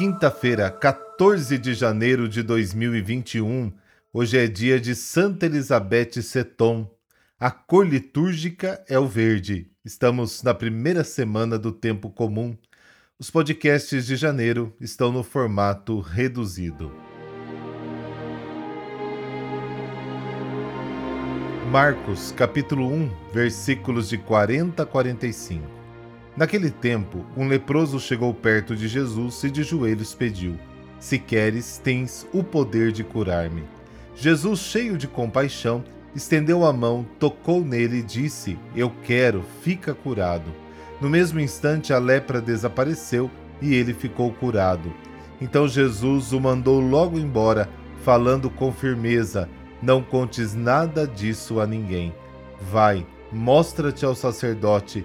quinta-feira, 14 de janeiro de 2021. Hoje é dia de Santa Elizabeth Seton. A cor litúrgica é o verde. Estamos na primeira semana do tempo comum. Os podcasts de janeiro estão no formato reduzido. Marcos, capítulo 1, versículos de 40 a 45. Naquele tempo, um leproso chegou perto de Jesus e de joelhos pediu: Se queres, tens o poder de curar-me. Jesus, cheio de compaixão, estendeu a mão, tocou nele e disse: Eu quero, fica curado. No mesmo instante, a lepra desapareceu e ele ficou curado. Então Jesus o mandou logo embora, falando com firmeza: Não contes nada disso a ninguém. Vai, mostra-te ao sacerdote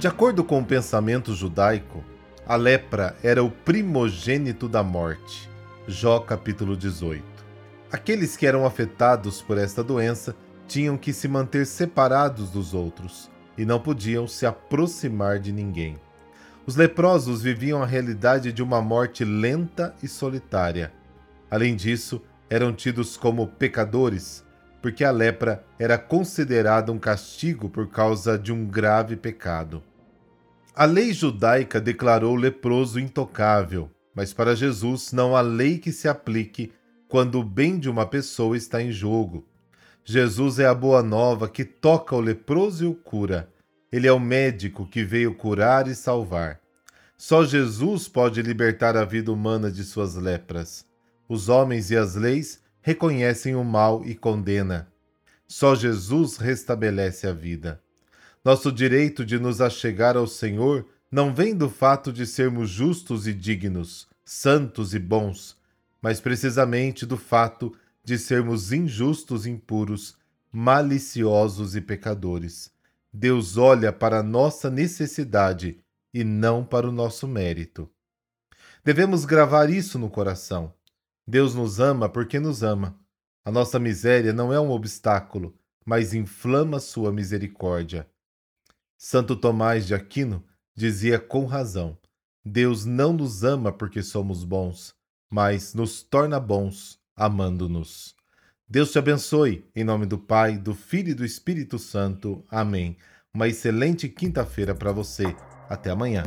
De acordo com o pensamento judaico, a lepra era o primogênito da morte. Jó capítulo 18. Aqueles que eram afetados por esta doença tinham que se manter separados dos outros e não podiam se aproximar de ninguém. Os leprosos viviam a realidade de uma morte lenta e solitária. Além disso, eram tidos como pecadores, porque a lepra era considerada um castigo por causa de um grave pecado. A lei judaica declarou o leproso intocável, mas para Jesus não há lei que se aplique quando o bem de uma pessoa está em jogo. Jesus é a boa nova que toca o leproso e o cura. Ele é o médico que veio curar e salvar. Só Jesus pode libertar a vida humana de suas lepras. Os homens e as leis reconhecem o mal e condena. Só Jesus restabelece a vida. Nosso direito de nos achegar ao Senhor não vem do fato de sermos justos e dignos, santos e bons, mas precisamente do fato de sermos injustos, impuros, maliciosos e pecadores. Deus olha para a nossa necessidade e não para o nosso mérito. Devemos gravar isso no coração. Deus nos ama porque nos ama. A nossa miséria não é um obstáculo, mas inflama sua misericórdia. Santo Tomás de Aquino dizia com razão: Deus não nos ama porque somos bons, mas nos torna bons amando-nos. Deus te abençoe, em nome do Pai, do Filho e do Espírito Santo. Amém. Uma excelente quinta-feira para você. Até amanhã.